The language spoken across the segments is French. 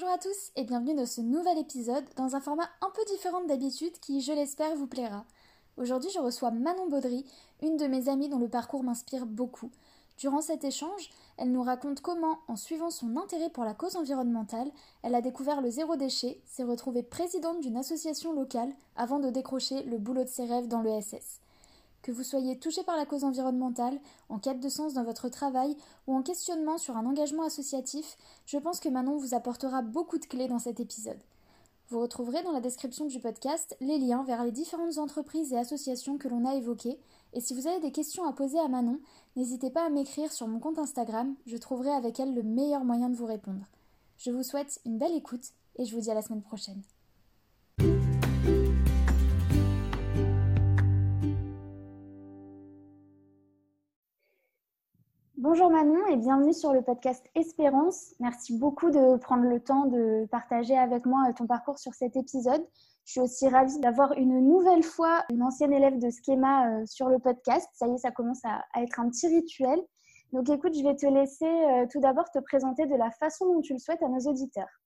Bonjour à tous et bienvenue dans ce nouvel épisode dans un format un peu différent d'habitude qui, je l'espère, vous plaira. Aujourd'hui, je reçois Manon Baudry, une de mes amies dont le parcours m'inspire beaucoup. Durant cet échange, elle nous raconte comment, en suivant son intérêt pour la cause environnementale, elle a découvert le zéro déchet, s'est retrouvée présidente d'une association locale avant de décrocher le boulot de ses rêves dans le SS. Que vous soyez touché par la cause environnementale, en quête de sens dans votre travail ou en questionnement sur un engagement associatif, je pense que Manon vous apportera beaucoup de clés dans cet épisode. Vous retrouverez dans la description du podcast les liens vers les différentes entreprises et associations que l'on a évoquées, et si vous avez des questions à poser à Manon, n'hésitez pas à m'écrire sur mon compte Instagram, je trouverai avec elle le meilleur moyen de vous répondre. Je vous souhaite une belle écoute et je vous dis à la semaine prochaine. Bonjour Manon et bienvenue sur le podcast Espérance. Merci beaucoup de prendre le temps de partager avec moi ton parcours sur cet épisode. Je suis aussi ravie d'avoir une nouvelle fois une ancienne élève de Schema euh, sur le podcast. Ça y est, ça commence à, être un petit rituel. Donc écoute, je vais te laisser euh, tout d'abord te présenter de la façon dont tu le souhaites à nos auditeurs.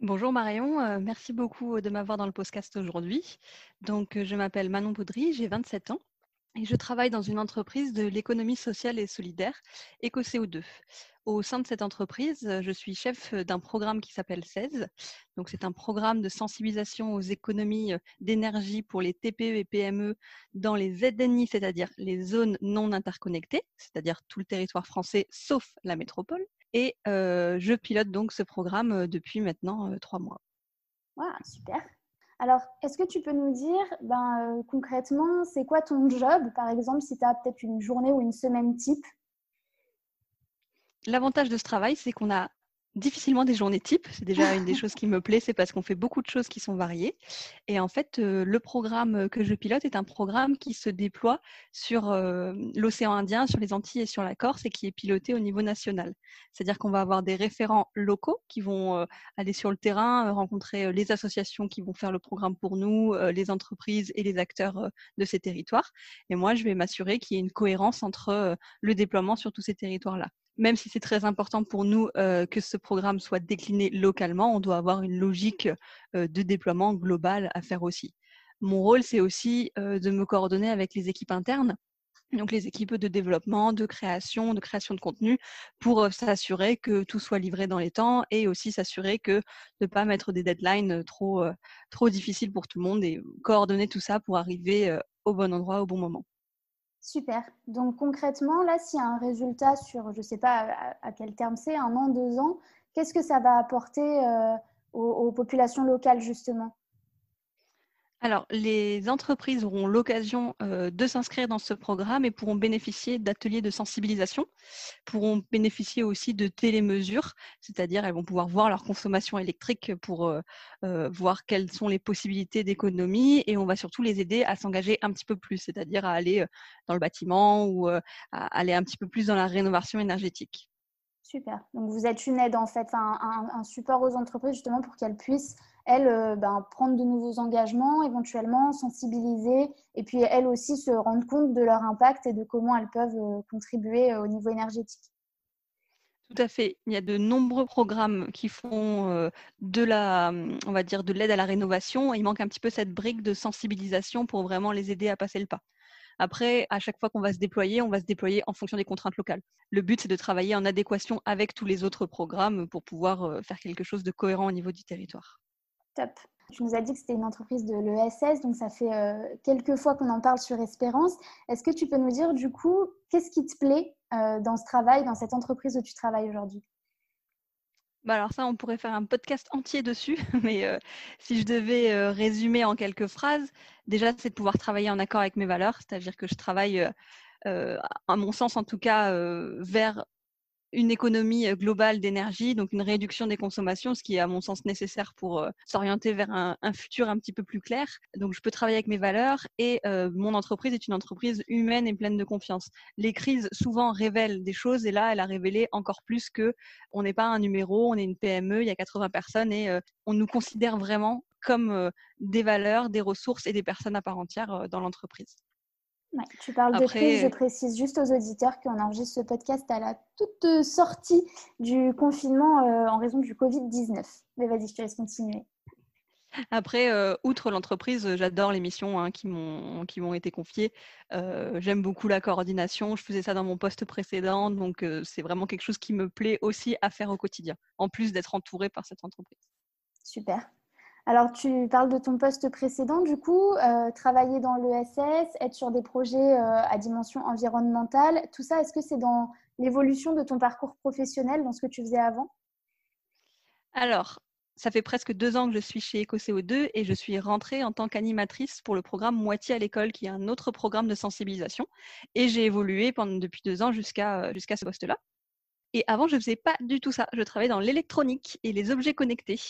Bonjour Marion, euh, merci beaucoup de m'avoir dans le podcast aujourd'hui. Donc je m'appelle Manon Baudry, j'ai 27 ans je travaille dans une entreprise de l'économie sociale et solidaire, EcoCO2. Au sein de cette entreprise, je suis chef d'un programme qui s'appelle 16. Donc, c'est un programme de sensibilisation aux économies d'énergie pour les TPE et PME dans les ZNI, c'est-à-dire les zones non interconnectées, c'est-à-dire tout le territoire français sauf la métropole. Et je pilote donc ce programme depuis maintenant trois mois. Wow, super. Alors, est-ce que tu peux nous dire ben, euh, concrètement, c'est quoi ton job Par exemple, si tu as peut-être une journée ou une semaine type? L'avantage de ce travail, c'est qu'on a difficilement des journées types. C'est déjà une des choses qui me plaît, c'est parce qu'on fait beaucoup de choses qui sont variées. Et en fait, euh, le programme que je pilote est un programme qui se déploie sur euh, l'océan Indien, sur les Antilles et sur la Corse et qui est piloté au niveau national. C'est-à-dire qu'on va avoir des référents locaux qui vont euh, aller sur le terrain, rencontrer les associations qui vont faire le programme pour nous, les entreprises et les acteurs de ces territoires. Et moi, je vais m'assurer qu'il y ait une cohérence entre le déploiement sur tous ces territoires-là même si c'est très important pour nous que ce programme soit décliné localement, on doit avoir une logique de déploiement global à faire aussi. Mon rôle, c'est aussi de me coordonner avec les équipes internes, donc les équipes de développement, de création, de création de contenu, pour s'assurer que tout soit livré dans les temps et aussi s'assurer que de ne pas mettre des deadlines trop difficiles pour tout le monde et coordonner tout ça pour arriver au bon endroit au bon moment. Super. Donc concrètement, là, s'il y a un résultat sur, je ne sais pas à, quel terme c'est, un an, deux ans, qu'est-ce que ça va apporter euh, aux, populations locales, justement? Alors, les entreprises auront l'occasion de s'inscrire dans ce programme et pourront bénéficier d'ateliers de sensibilisation, pourront bénéficier aussi de télémesures, c'est-à-dire elles vont pouvoir voir leur consommation électrique pour voir quelles sont les possibilités d'économie et on va surtout les aider à s'engager un petit peu plus, c'est-à-dire à aller dans le bâtiment ou à aller un petit peu plus dans la rénovation énergétique. Super. Donc, vous êtes une aide, en fait, un support aux entreprises justement pour qu'elles puissent elles, euh, ben, prendre de nouveaux engagements, éventuellement sensibiliser, et puis elles aussi se rendre compte de leur impact et de comment elles peuvent euh, contribuer euh, au niveau énergétique. Tout à fait. Il y a de nombreux programmes qui font de la, on va dire, de l'aide à la rénovation. Il manque un petit peu cette brique de sensibilisation pour vraiment les aider à passer le pas. Après, à chaque fois qu'on va se déployer, on va se déployer en fonction des contraintes locales. Le but, c'est de travailler en adéquation avec tous les autres programmes pour pouvoir faire quelque chose de cohérent au niveau du territoire. Tu nous as dit que c'était une entreprise de l'ESS, donc ça fait quelques fois qu'on en parle sur Espérance. Est-ce que tu peux nous dire du coup, qu'est-ce qui te plaît dans ce travail, dans cette entreprise où tu travailles aujourd'hui? Bah alors ça, on pourrait faire un podcast entier dessus, mais si je devais résumer en quelques phrases, déjà, c'est de pouvoir travailler en accord avec mes valeurs, c'est-à-dire que je travaille, à mon sens en tout cas, vers une économie globale d'énergie, donc une réduction des consommations, ce qui est à mon sens nécessaire pour s'orienter vers un, futur un petit peu plus clair. Donc je peux travailler avec mes valeurs et mon entreprise est une entreprise humaine et pleine de confiance. Les crises souvent révèlent des choses et là elle a révélé encore plus que on n'est pas un numéro, on est une PME, il y a 80 personnes et on nous considère vraiment comme des valeurs, des ressources et des personnes à part entière dans l'entreprise tu parles de crise, je précise juste aux auditeurs qu'on enregistre ce podcast à la toute sortie du confinement euh, en raison du Covid-19. Mais vas-y, je te laisse continuer. Après, euh, outre l'entreprise, j'adore les missions hein, qui m'ont été confiées. Euh, j'aime beaucoup la coordination. Je faisais ça dans mon poste précédent, donc c'est vraiment quelque chose qui me plaît aussi à faire au quotidien, en plus d'être entourée par cette entreprise. Super. Alors, tu parles de ton poste précédent, du coup, euh, travailler dans l'ESS, être sur des projets euh, à dimension environnementale, tout ça, est-ce que c'est dans l'évolution de ton parcours professionnel, dans ce que tu faisais avant? Alors, ça fait presque deux ans que je suis chez EcoCO2 et je suis rentrée en tant qu'animatrice pour le programme Moitié à l'école, qui est un autre programme de sensibilisation. Et j'ai évolué depuis deux ans jusqu'à jusqu'à ce poste-là. Et avant, je ne faisais pas du tout ça. Je travaillais dans l'électronique et les objets connectés.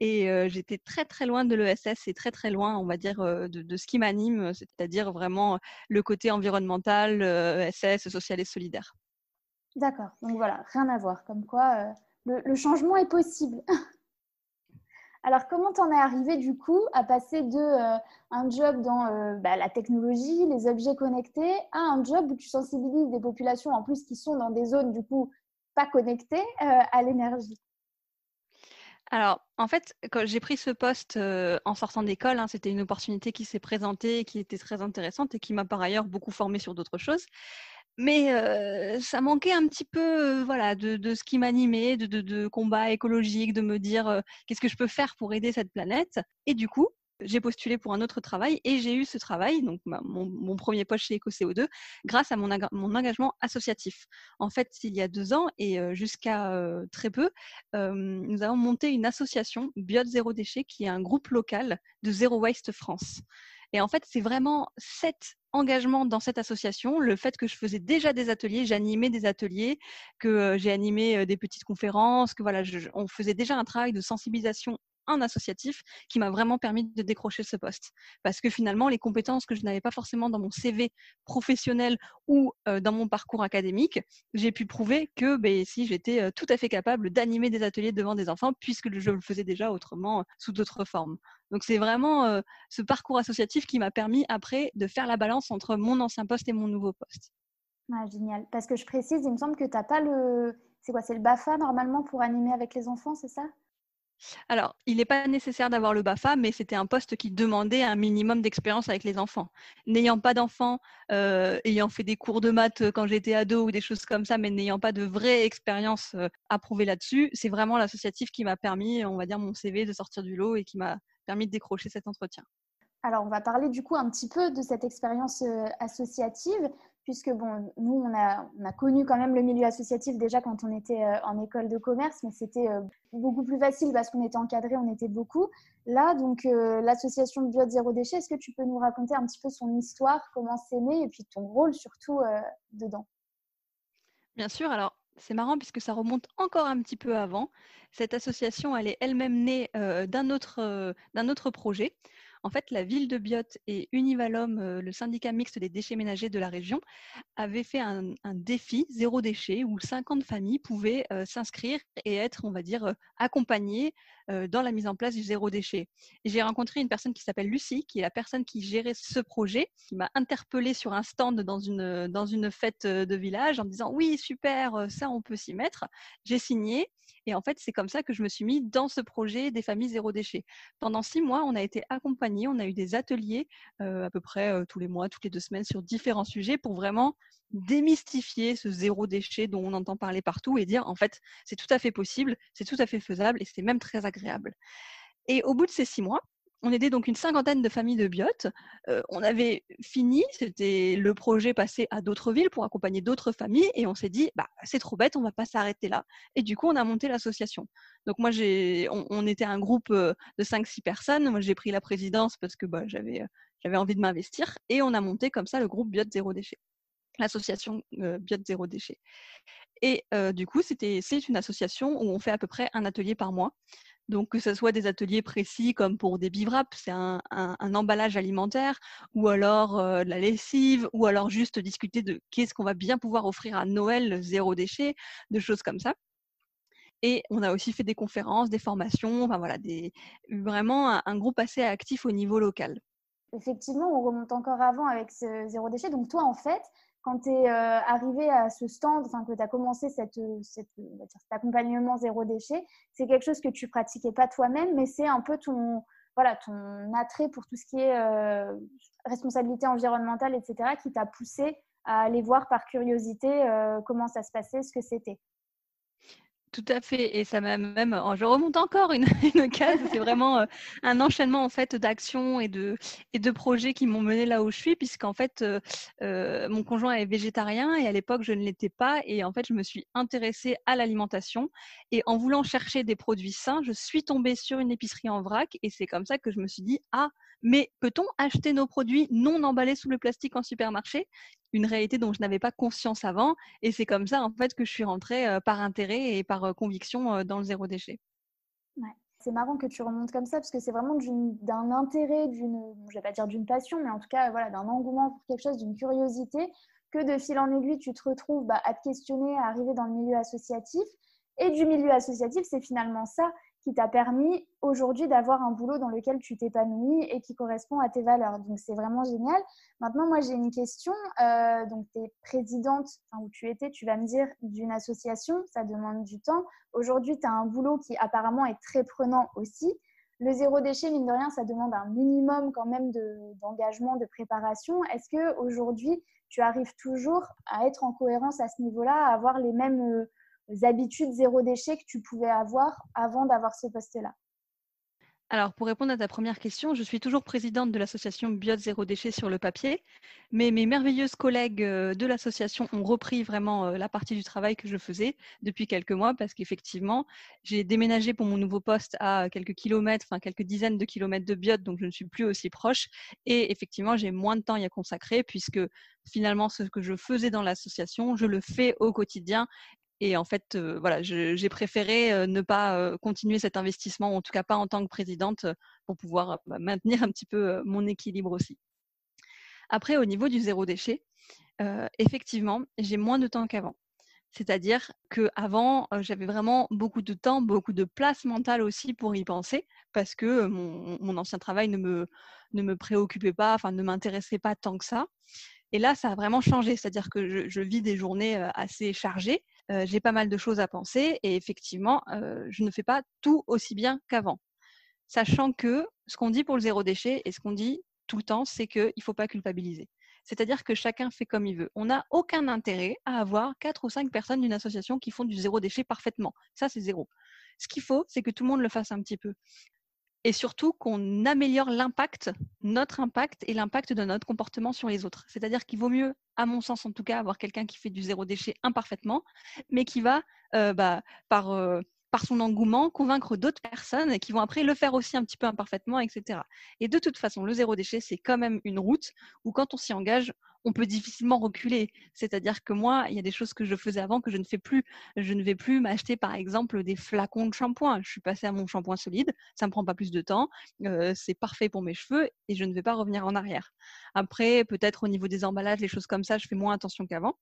Et j'étais très très loin de l'ESS et très très loin, on va dire, de, ce qui m'anime, c'est-à-dire vraiment le côté environnemental, ESS, social et solidaire. D'accord, donc voilà, rien à voir, comme quoi le, changement est possible. Alors, comment t'en es arrivé du coup à passer de un job dans bah, la technologie, les objets connectés, à un job où tu sensibilises des populations en plus qui sont dans des zones du coup pas connectées à l'énergie? Alors, en fait, quand j'ai pris ce poste en sortant d'école, hein, c'était une opportunité qui s'est présentée, qui était très intéressante et qui m'a par ailleurs beaucoup formée sur d'autres choses. Mais ça manquait un petit peu voilà, de, ce qui m'animait, de, de, de, combat écologique, de me dire qu'est-ce que je peux faire pour aider cette planète. Et du coup, j'ai postulé pour un autre travail et j'ai eu ce travail, donc mon, premier poste chez EcoCO2, grâce à mon, engagement associatif. En fait, il y a deux ans et jusqu'à très peu, nous avons monté une association Biot Zéro Déchet qui est un groupe local de Zéro Waste France. Et en fait, c'est vraiment cet engagement dans cette association, le fait que je faisais déjà des ateliers, j'animais des ateliers, que j'ai animé des petites conférences, que voilà, on faisait déjà un travail de sensibilisation un associatif qui m'a vraiment permis de décrocher ce poste. Parce que finalement, les compétences que je n'avais pas forcément dans mon CV professionnel ou dans mon parcours académique, j'ai pu prouver que ben, si j'étais tout à fait capable d'animer des ateliers devant des enfants, puisque je le faisais déjà autrement sous d'autres formes. Donc c'est vraiment ce parcours associatif qui m'a permis après de faire la balance entre mon ancien poste et mon nouveau poste. Ah, génial. Parce que je précise, il me semble que tu n'as pas le... C'est quoi C'est le BAFA normalement pour animer avec les enfants, c'est ça? Alors, il n'est pas nécessaire d'avoir le BAFA, mais c'était un poste qui demandait un minimum d'expérience avec les enfants. N'ayant pas d'enfants, euh, ayant fait des cours de maths euh, quand j'étais ado ou des choses comme ça, mais n'ayant pas de vraie expérience euh, approuvée là-dessus, c'est vraiment l'associatif qui m'a permis, on va dire, mon CV de sortir du lot et qui m'a permis de décrocher cet entretien. Alors, on va parler du coup un petit peu de cette expérience associative puisque bon, nous, on a, on a, connu quand même le milieu associatif déjà quand on était euh, en école de commerce, mais c'était euh, beaucoup plus facile parce qu'on était encadré, on était beaucoup. Là, donc, euh, l'association Bio Zéro Déchet, est-ce que tu peux nous raconter un petit peu son histoire, comment c'est né et puis ton rôle surtout dedans? Bien sûr, alors c'est marrant puisque ça remonte encore un petit peu avant. Cette association, elle est elle-même née d'un autre projet. En fait, la ville de Biot et Univalom, euh, le syndicat mixte des déchets ménagers de la région, avaient fait un, défi zéro déchet où 50 familles pouvaient euh, s'inscrire et être, on va dire, euh, accompagnées dans la mise en place du zéro déchet. J'ai rencontré une personne qui s'appelle Lucie, qui est la personne qui gérait ce projet, qui m'a interpellée sur un stand dans une, dans une fête de village en me disant oui, super, ça on peut s'y mettre. J'ai signé et en fait, c'est comme ça que je me suis mis dans ce projet des familles zéro déchet. Pendant six mois, on a été accompagnés, on a eu des ateliers à peu près tous les mois, toutes les deux semaines sur différents sujets pour vraiment démystifier ce zéro déchet dont on entend parler partout et dire en fait c'est tout à fait possible, c'est tout à fait faisable et c'est même très agréable. Et au bout de ces six mois, on aidait donc une cinquantaine de familles de biotes. Euh, on avait fini, c'était le projet passé à d'autres villes pour accompagner d'autres familles et on s'est dit bah c'est trop bête, on va pas s'arrêter là. Et du coup, on a monté l'association. Donc moi j'ai on, était un groupe euh, de 5 6 personnes, moi j'ai pris la présidence parce que bah, j'avais euh, j'avais envie de m'investir et on a monté comme ça le groupe Biote zéro déchet l'association euh, Biote Zéro Déchet. Et du coup, c'est une association où on fait à peu près un atelier par mois. Donc, que ce soit des ateliers précis comme pour des bivraps, c'est un, emballage alimentaire, ou alors de la lessive, ou alors juste discuter de qu'est-ce qu'on va bien pouvoir offrir à Noël zéro déchet, de choses comme ça. Et on a aussi fait des conférences, des formations, enfin voilà, des, vraiment un groupe assez actif au niveau local. Effectivement, on remonte encore avant avec ce zéro déchet. Donc toi, en fait, quand tu es euh, arrivé à ce stand, que tu as commencé cette, cet accompagnement zéro déchet, c'est quelque chose que tu pratiquais pas toi-même, mais c'est un peu ton, voilà, ton attrait pour tout ce qui est euh, responsabilité environnementale, etc., qui t'a poussé à aller voir par curiosité euh, comment ça se passait, ce que c'était. Tout à fait. Et ça m'a même. Oh, je remonte encore une, case. C'est vraiment euh, un enchaînement en fait d'actions et de, et de projets qui m'ont mené là où je suis, puisqu'en fait, euh, euh, mon conjoint est végétarien et à l'époque, je ne l'étais pas. Et en fait, je me suis intéressée à l'alimentation. Et en voulant chercher des produits sains, je suis tombée sur une épicerie en vrac. Et c'est comme ça que je me suis dit Ah, mais peut-on acheter nos produits non emballés sous le plastique en supermarché? Une réalité dont je n'avais pas conscience avant. Et c'est comme ça, en fait, que je suis rentrée par intérêt et par conviction dans le zéro déchet. C'est marrant que tu remontes comme ça parce que c'est vraiment d'un intérêt, d'une, je vais pas dire d'une passion, mais en tout cas voilà, d'un engouement pour quelque chose, d'une curiosité, que de fil en aiguille, tu te retrouves bah, à te questionner, à arriver dans le milieu associatif. Et du milieu associatif, c'est finalement ça qui t'a permis aujourd'hui d'avoir un boulot dans lequel tu t'épanouis et qui correspond à tes valeurs. Donc, c'est vraiment génial. Maintenant, moi, j'ai une question. Euh, donc, tu es présidente, enfin, où tu étais, tu vas me dire, d'une association. Ça demande du temps. Aujourd'hui, tu as un boulot qui apparemment est très prenant aussi. Le zéro déchet, mine de rien, ça demande un minimum quand même d'engagement, de, préparation. Est-ce que aujourd'hui, tu arrives toujours à être en cohérence à ce niveau-là, à avoir les mêmes... Euh, habitudes zéro déchet que tu pouvais avoir avant d'avoir ce poste-là? Alors, pour répondre à ta première question, je suis toujours présidente de l'association Bio Zéro Déchet sur le papier, mais mes merveilleuses collègues euh, de l'association ont repris vraiment euh, la partie du travail que je faisais depuis quelques mois parce qu'effectivement, j'ai déménagé pour mon nouveau poste à quelques kilomètres, enfin quelques dizaines de kilomètres de Biot, donc je ne suis plus aussi proche. Et effectivement, j'ai moins de temps à y consacrer puisque finalement, ce que je faisais dans l'association, je le fais au quotidien et en fait, voilà, j'ai préféré ne pas continuer cet investissement, en tout cas pas en tant que présidente, pour pouvoir bah, maintenir un petit peu mon équilibre aussi. Après, au niveau du zéro déchet, effectivement, j'ai moins de temps qu'avant. C'est-à-dire qu'avant, j'avais vraiment beaucoup de temps, beaucoup de place mentale aussi pour y penser, parce que mon, ancien travail ne me, ne me préoccupait pas, enfin ne m'intéressait pas tant que ça. Et là, ça a vraiment changé, c'est-à-dire que je, vis des journées assez chargées, j'ai pas mal de choses à penser et effectivement, je ne fais pas tout aussi bien qu'avant. Sachant que ce qu'on dit pour le zéro déchet et ce qu'on dit tout le temps, c'est qu'il ne faut pas culpabiliser. C'est-à-dire que chacun fait comme il veut. On n'a aucun intérêt à avoir quatre ou cinq personnes d'une association qui font du zéro déchet parfaitement. Ça, c'est zéro. Ce qu'il faut, c'est que tout le monde le fasse un petit peu et surtout qu'on améliore l'impact, notre impact et l'impact de notre comportement sur les autres. C'est-à-dire qu'il vaut mieux, à mon sens en tout cas, avoir quelqu'un qui fait du zéro déchet imparfaitement, mais qui va, euh, bah, par, euh, par son engouement, convaincre d'autres personnes qui vont après le faire aussi un petit peu imparfaitement, etc. Et de toute façon, le zéro déchet, c'est quand même une route où quand on s'y engage, on peut difficilement reculer. C'est-à-dire que moi, il y a des choses que je faisais avant que je ne fais plus. Je ne vais plus m'acheter, par exemple, des flacons de shampoing. Je suis passée à mon shampoing solide. Ça ne me prend pas plus de temps. Euh, c'est parfait pour mes cheveux et je ne vais pas revenir en arrière. Après, peut-être au niveau des emballages, les choses comme ça, je fais moins attention qu'avant.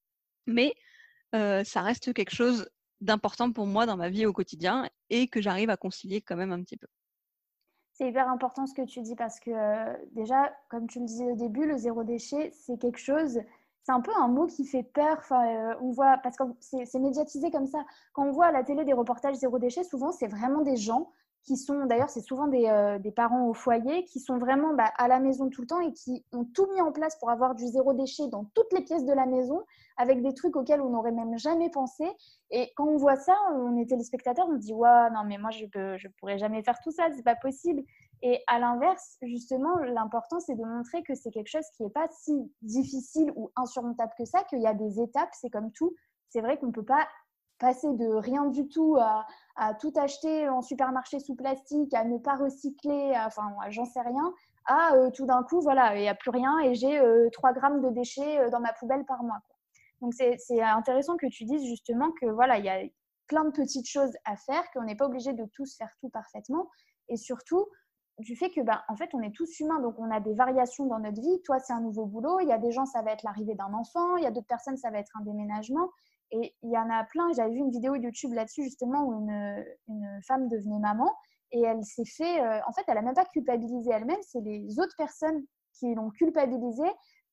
Mais euh, ça reste quelque chose d'important pour moi dans ma vie au quotidien et que j'arrive à concilier quand même un petit peu. C'est hyper important ce que tu dis parce que euh, déjà, comme tu le disais au début, le zéro déchet, c'est quelque chose, c'est un peu un mot qui fait peur. Enfin, euh, on voit, parce que c'est médiatisé comme ça. Quand on voit à la télé des reportages zéro déchet, souvent, c'est vraiment des gens qui sont, d'ailleurs, c'est souvent des, euh, des, parents au foyer, qui sont vraiment bah, à la maison tout le temps et qui ont tout mis en place pour avoir du zéro déchet dans toutes les pièces de la maison, avec des trucs auxquels on n'aurait même jamais pensé. Et quand on voit ça, on est téléspectateur, on se dit, ouais, non, mais moi, je ne je pourrais jamais faire tout ça, c'est pas possible. Et à l'inverse, justement, l'important, c'est de montrer que c'est quelque chose qui n'est pas si difficile ou insurmontable que ça, qu'il y a des étapes, c'est comme tout. C'est vrai qu'on ne peut pas passer de rien du tout à, tout acheter en supermarché sous plastique, à ne pas recycler, enfin, j'en sais rien, à euh, tout d'un coup, voilà, il n'y a plus rien et j'ai 3 euh, grammes de déchets euh, dans ma poubelle par mois. Donc, c'est intéressant que tu dises justement que voilà, il y a plein de petites choses à faire, qu'on n'est pas obligé de tous faire tout parfaitement. Et surtout, du fait que, bah, en fait, on est tous humains, donc on a des variations dans notre vie. Toi, c'est un nouveau boulot. Il y a des gens, ça va être l'arrivée d'un enfant. Il y a d'autres personnes, ça va être un déménagement. Et il y en a plein, j'avais vu une vidéo YouTube là-dessus justement où une, une, femme devenait maman et elle s'est fait, euh, en fait, elle n'a même pas culpabilisé elle-même, c'est les autres personnes qui l'ont culpabilisée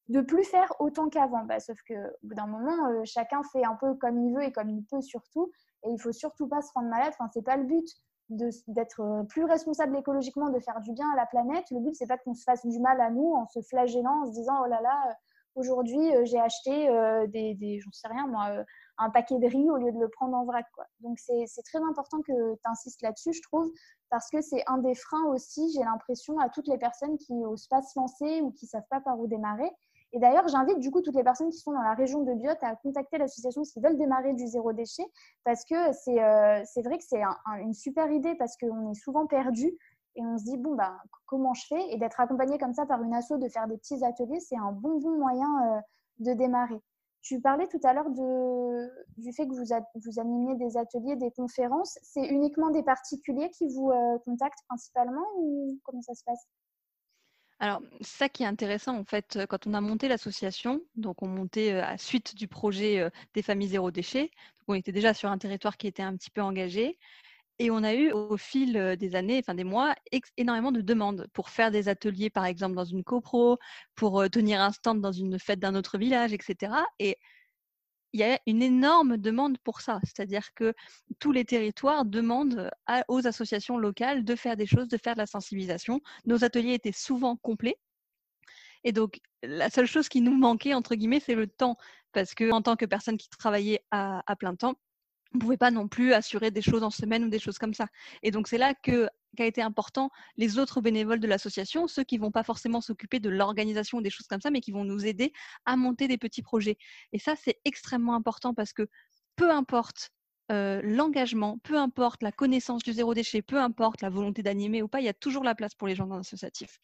de plus faire autant qu'avant. Bah, sauf qu'au bout d'un moment, euh, chacun fait un peu comme il veut et comme il peut surtout. Et il faut surtout pas se rendre malade. Enfin, c'est pas le but d'être euh, plus responsable écologiquement, de faire du bien à la planète. Le but, c'est pas qu'on se fasse du mal à nous en se flagellant, en se disant oh là là, aujourd'hui j'ai acheté des, des j'en sais rien moi, un paquet de riz au lieu de le prendre en vrac. Quoi. Donc c'est très important que tu insistes là-dessus, je trouve, parce que c'est un des freins aussi, j'ai l'impression, à toutes les personnes qui n'osent pas se lancer ou qui savent pas par où démarrer. Et d'ailleurs, j'invite du coup toutes les personnes qui sont dans la région de Biot à contacter l'association s'ils veulent démarrer du zéro déchet, parce que c'est euh, vrai que c'est une super idée, parce qu'on est souvent perdu et on se dit, bon, bah, comment je fais? Et d'être accompagné comme ça par une asso, de faire des petits ateliers, c'est un bon, bon moyen euh, de démarrer. Tu parlais tout à l'heure du fait que vous, vous animiez des ateliers, des conférences. C'est uniquement des particuliers qui vous euh, contactent principalement ou comment ça se passe? Alors, ça qui est intéressant, en fait, quand on a monté l'association, donc on montait euh, à suite du projet euh, des familles zéro déchet, on était déjà sur un territoire qui était un petit peu engagé, et on a eu au fil des années, enfin des mois, énormément de demandes pour faire des ateliers, par exemple, dans une copro, pour tenir un stand dans une fête d'un autre village, etc. Et il y a une énorme demande pour ça. C'est-à-dire que tous les territoires demandent aux associations locales de faire des choses, de faire de la sensibilisation. Nos ateliers étaient souvent complets. Et donc, la seule chose qui nous manquait, entre guillemets, c'est le temps. Parce que en tant que personne qui travaillait à plein temps, on ne pouvait pas non plus assurer des choses en semaine ou des choses comme ça. Et donc c'est là que qu'a été important les autres bénévoles de l'association, ceux qui vont pas forcément s'occuper de l'organisation ou des choses comme ça, mais qui vont nous aider à monter des petits projets. Et ça, c'est extrêmement important parce que peu importe euh, l'engagement, peu importe la connaissance du zéro déchet, peu importe la volonté d'animer ou pas, il y a toujours la place pour les gens dans l'associatif.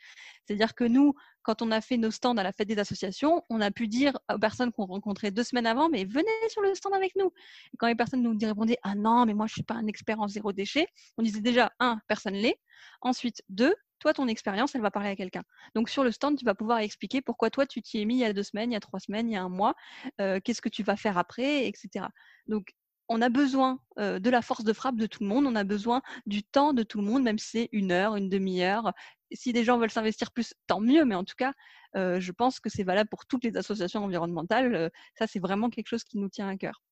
C'est-à-dire que nous, quand on a fait nos stands à la fête des associations, on a pu dire aux personnes qu'on rencontrait deux semaines avant, mais venez sur le stand avec nous. Et quand les personnes nous répondaient, ah non, mais moi je suis pas un expert en zéro déchet, on disait déjà, un, personne l'est. Ensuite, deux, toi, ton expérience, elle va parler à quelqu'un. Donc, sur le stand, tu vas pouvoir expliquer pourquoi toi, tu t'y es mis il y a deux semaines, il y a trois semaines, il y a un mois, euh, qu'est-ce que tu vas faire après, etc. Donc, on a besoin de la force de frappe de tout le monde, on a besoin du temps de tout le monde, même si c'est une heure, une demi-heure. Si des gens veulent s'investir plus, tant mieux, mais en tout cas, je pense que c'est valable pour toutes les associations environnementales. ça, c'est vraiment quelque chose qui nous tient à cœur.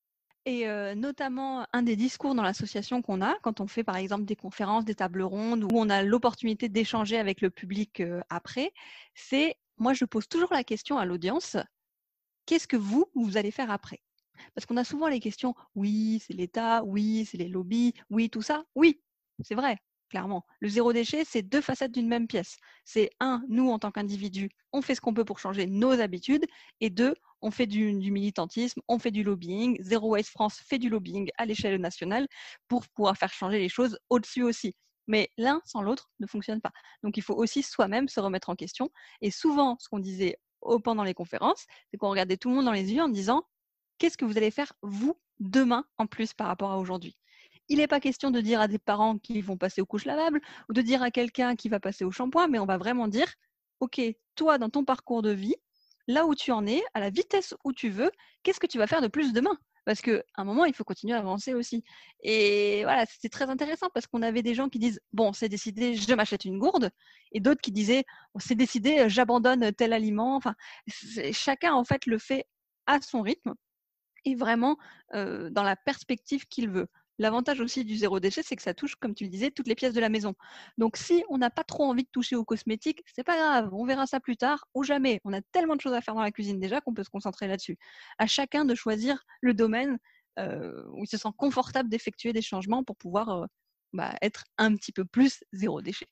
Et notamment, un des discours dans l'association qu'on a, quand on fait par exemple des conférences, des tables rondes, où on a l'opportunité d'échanger avec le public après, c'est, moi je pose toujours la question à l'audience, qu'est-ce que vous, vous allez faire après? Parce qu'on a souvent les questions, oui, c'est l'État, oui, c'est les lobbies, oui, tout ça. Oui, c'est vrai, clairement. Le zéro déchet, c'est deux facettes d'une même pièce. C'est un, nous, en tant qu'individus, on fait ce qu'on peut pour changer nos habitudes. Et deux, on fait du, militantisme, on fait du lobbying. Zero Waste France fait du lobbying à l'échelle nationale pour pouvoir faire changer les choses au-dessus aussi. Mais l'un sans l'autre ne fonctionne pas. Donc il faut aussi soi-même se remettre en question. Et souvent, ce qu'on disait pendant les conférences, c'est qu'on regardait tout le monde dans les yeux en disant qu'est-ce que vous allez faire, vous, demain, en plus par rapport à aujourd'hui? Il n'est pas question de dire à des parents qui vont passer aux couches lavables ou de dire à quelqu'un qui va passer au shampoing, mais on va vraiment dire, OK, toi, dans ton parcours de vie, là où tu en es, à la vitesse où tu veux, qu'est-ce que tu vas faire de plus demain? Parce qu'à un moment, il faut continuer à avancer aussi. Et voilà, c'était très intéressant parce qu'on avait des gens qui disent Bon, c'est décidé, je m'achète une gourde. Et d'autres qui disaient C'est décidé, j'abandonne tel aliment. Enfin, chacun, en fait, le fait à son rythme et vraiment dans la perspective qu'il veut. L'avantage aussi du zéro déchet, c'est que ça touche, comme tu le disais, toutes les pièces de la maison. Donc, si on n'a pas trop envie de toucher aux cosmétiques, c'est pas grave, on verra ça plus tard ou jamais. On a tellement de choses à faire dans la cuisine déjà qu'on peut se concentrer là-dessus. À chacun de choisir le domaine où il se sent confortable d'effectuer des changements pour pouvoir bah, être un petit peu plus zéro déchet.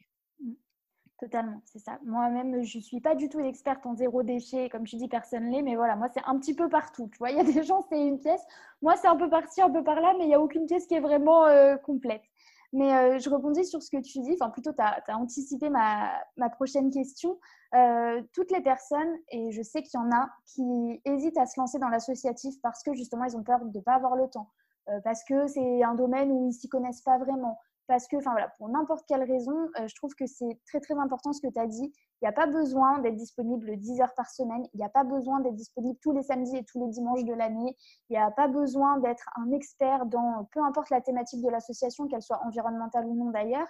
Totalement, c'est ça. Moi-même, je ne suis pas du tout experte en zéro déchet, comme tu dis, personne l'est, mais voilà, moi, c'est un petit peu partout. Tu vois, il y a des gens, c'est une pièce. Moi, c'est un peu parti, un peu par là, mais il n'y a aucune pièce qui est vraiment euh, complète. Mais euh, je rebondis sur ce que tu dis, enfin plutôt, tu as, anticipé ma, ma, prochaine question. Euh, toutes les personnes, et je sais qu'il y en a, qui hésitent à se lancer dans l'associatif parce que justement, ils ont peur de ne pas avoir le temps, parce que c'est un domaine où ils ne s'y connaissent pas vraiment, parce que, enfin voilà, pour n'importe quelle raison, euh, je trouve que c'est très très important ce que tu as dit. Il n'y a pas besoin d'être disponible 10 heures par semaine, il n'y a pas besoin d'être disponible tous les samedis et tous les dimanches de l'année, il n'y a pas besoin d'être un expert dans peu importe la thématique de l'association, qu'elle soit environnementale ou non d'ailleurs.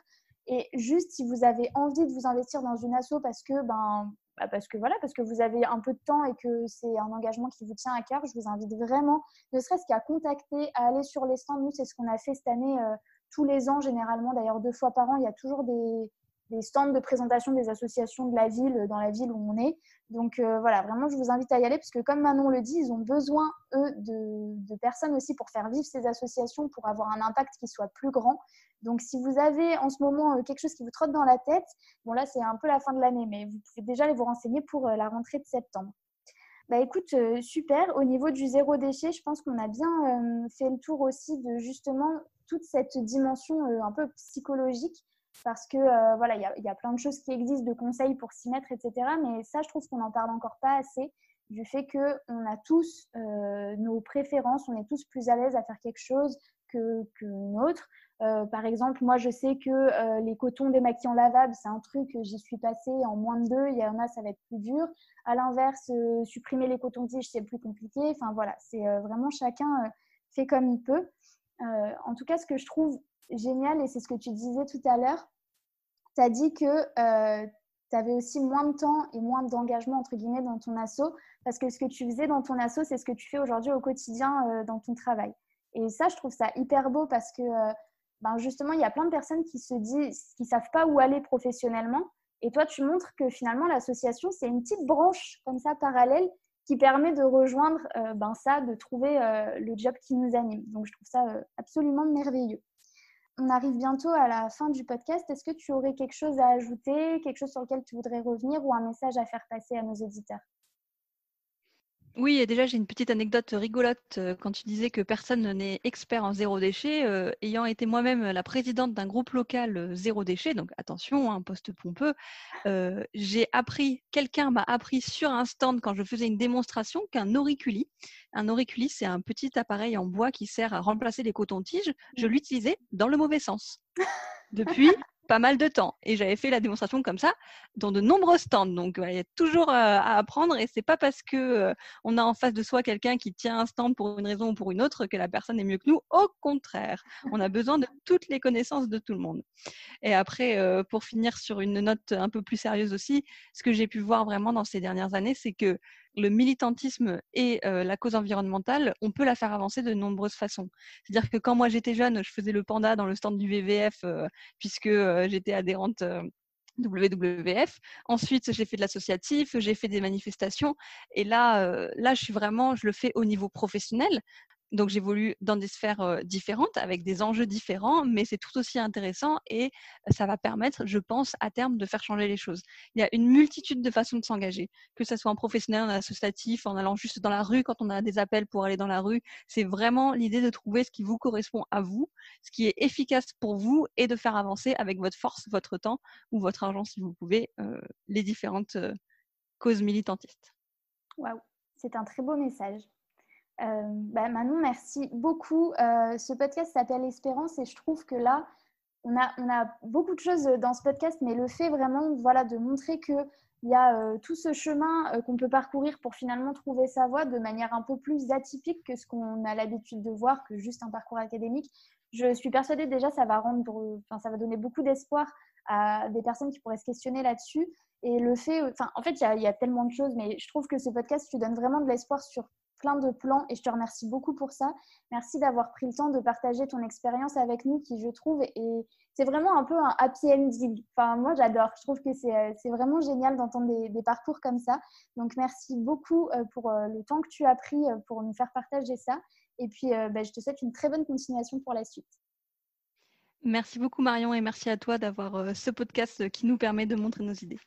Et juste si vous avez envie de vous investir dans une asso parce que ben bah, parce que voilà, parce que vous avez un peu de temps et que c'est un engagement qui vous tient à cœur, je vous invite vraiment, ne serait-ce qu'à contacter, à aller sur les stands. Nous, c'est ce qu'on a fait cette année euh, tous les ans, généralement, d'ailleurs deux fois par an, il y a toujours des, stands de présentation des associations de la ville, dans la ville où on est. Donc euh, voilà, vraiment, je vous invite à y aller, puisque comme Manon le dit, ils ont besoin, eux, de, personnes aussi pour faire vivre ces associations, pour avoir un impact qui soit plus grand. Donc si vous avez en ce moment euh, quelque chose qui vous trotte dans la tête, bon là, c'est un peu la fin de l'année, mais vous pouvez déjà aller vous renseigner pour euh, la rentrée de septembre. Bah écoute, super. Au niveau du zéro déchet, je pense qu'on a bien fait le tour aussi de justement toute cette dimension euh, un peu psychologique parce que euh, voilà, il y, a plein de choses qui existent de conseils pour s'y mettre, etc. Mais ça, je trouve qu'on n'en parle encore pas assez du fait qu'on a tous euh, nos préférences, on est tous plus à l'aise à faire quelque chose qu'une autre. par exemple, moi, je sais que les cotons démaquillants lavables, c'est un truc, j'y suis passée en moins de deux. Il y en a, ça va être plus dur. À l'inverse, supprimer les cotons-tiges, c'est plus compliqué. Enfin, voilà, c'est vraiment chacun fait comme il peut. Euh, en tout cas, ce que je trouve génial, et c'est ce que tu disais tout à l'heure, tu as dit que euh, tu avais aussi moins de temps et moins d'engagement, entre guillemets, dans ton assaut, parce que ce que tu faisais dans ton assaut, c'est ce que tu fais aujourd'hui au quotidien euh, dans ton travail. Et ça, je trouve ça hyper beau parce que ben justement, il y a plein de personnes qui se disent, qui savent pas où aller professionnellement. Et toi, tu montres que finalement, l'association, c'est une petite branche comme ça parallèle qui permet de rejoindre euh, ben ça, de trouver euh, le job qui nous anime. Donc, je trouve ça euh, absolument merveilleux. On arrive bientôt à la fin du podcast. Est-ce que tu aurais quelque chose à ajouter, quelque chose sur lequel tu voudrais revenir ou un message à faire passer à nos auditeurs? Oui, et déjà j'ai une petite anecdote rigolote euh, quand tu disais que personne n'est expert en zéro déchet. Euh, ayant été moi-même la présidente d'un groupe local euh, zéro déchet, donc attention, un poste pompeux, j'ai appris, quelqu'un m'a appris sur un stand quand je faisais une démonstration qu'un auriculi, un auriculi c'est un petit appareil en bois qui sert à remplacer les cotons-tiges, je mmh. l'utilisais dans le mauvais sens. Depuis, pas mal de temps. Et j'avais fait la démonstration comme ça dans de nombreux stands. Donc, il y a toujours euh, à apprendre. Et c'est pas parce que euh, on a en face de soi quelqu'un qui tient un stand pour une raison ou pour une autre que la personne est mieux que nous. Au contraire, on a besoin de toutes les connaissances de tout le monde. Et après, euh, pour finir sur une note un peu plus sérieuse aussi, ce que j'ai pu voir vraiment dans ces dernières années, c'est que le militantisme et la cause environnementale, on peut la faire avancer de nombreuses façons. C'est-à-dire que quand moi j'étais jeune, je faisais le panda dans le stand du WWF puisque j'étais adhérente WWF. Ensuite, j'ai fait de l'associatif, j'ai fait des manifestations. Et là, là, je vraiment, je le fais au niveau professionnel. Donc j'évolue dans des sphères différentes, avec des enjeux différents, mais c'est tout aussi intéressant et ça va permettre, je pense, à terme de faire changer les choses. Il y a une multitude de façons de s'engager, que ce soit en professionnel, en associatif, en allant juste dans la rue quand on a des appels pour aller dans la rue. C'est vraiment l'idée de trouver ce qui vous correspond à vous, ce qui est efficace pour vous et de faire avancer avec votre force, votre temps ou votre argent si vous pouvez les différentes causes militantistes. Waouh, c'est un très beau message. Euh, bah, Manon, merci beaucoup. Euh, ce podcast s'appelle Espérance et je trouve que là, on a, beaucoup de choses dans ce podcast, mais le fait vraiment voilà, de montrer que il y a tout ce chemin qu'on peut parcourir pour finalement trouver sa voie de manière un peu plus atypique que ce qu'on a l'habitude de voir que juste un parcours académique. Je suis persuadée déjà ça va ça va donner beaucoup d'espoir à des personnes qui pourraient se questionner là-dessus. Et le fait, enfin en fait il y, a tellement de choses, mais je trouve que ce podcast tu donne vraiment de l'espoir sur plein de plans et je te remercie beaucoup pour ça. Merci d'avoir pris le temps de partager ton expérience avec nous qui, je trouve, et c'est vraiment un peu un happy ending. Enfin, moi, j'adore. Je trouve que c'est vraiment génial d'entendre des, parcours comme ça. Donc, merci beaucoup euh, pour euh, le temps que tu as pris euh, pour nous faire partager ça. Et puis, bah, je te souhaite une très bonne continuation pour la suite. Merci beaucoup Marion et merci à toi d'avoir ce podcast qui nous permet de montrer nos idées.